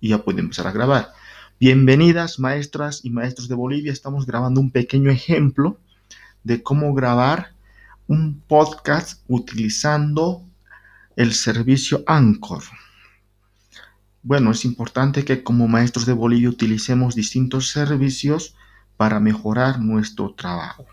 Y ya puede empezar a grabar. Bienvenidas maestras y maestros de Bolivia. Estamos grabando un pequeño ejemplo de cómo grabar un podcast utilizando el servicio Anchor. Bueno, es importante que como maestros de Bolivia utilicemos distintos servicios para mejorar nuestro trabajo.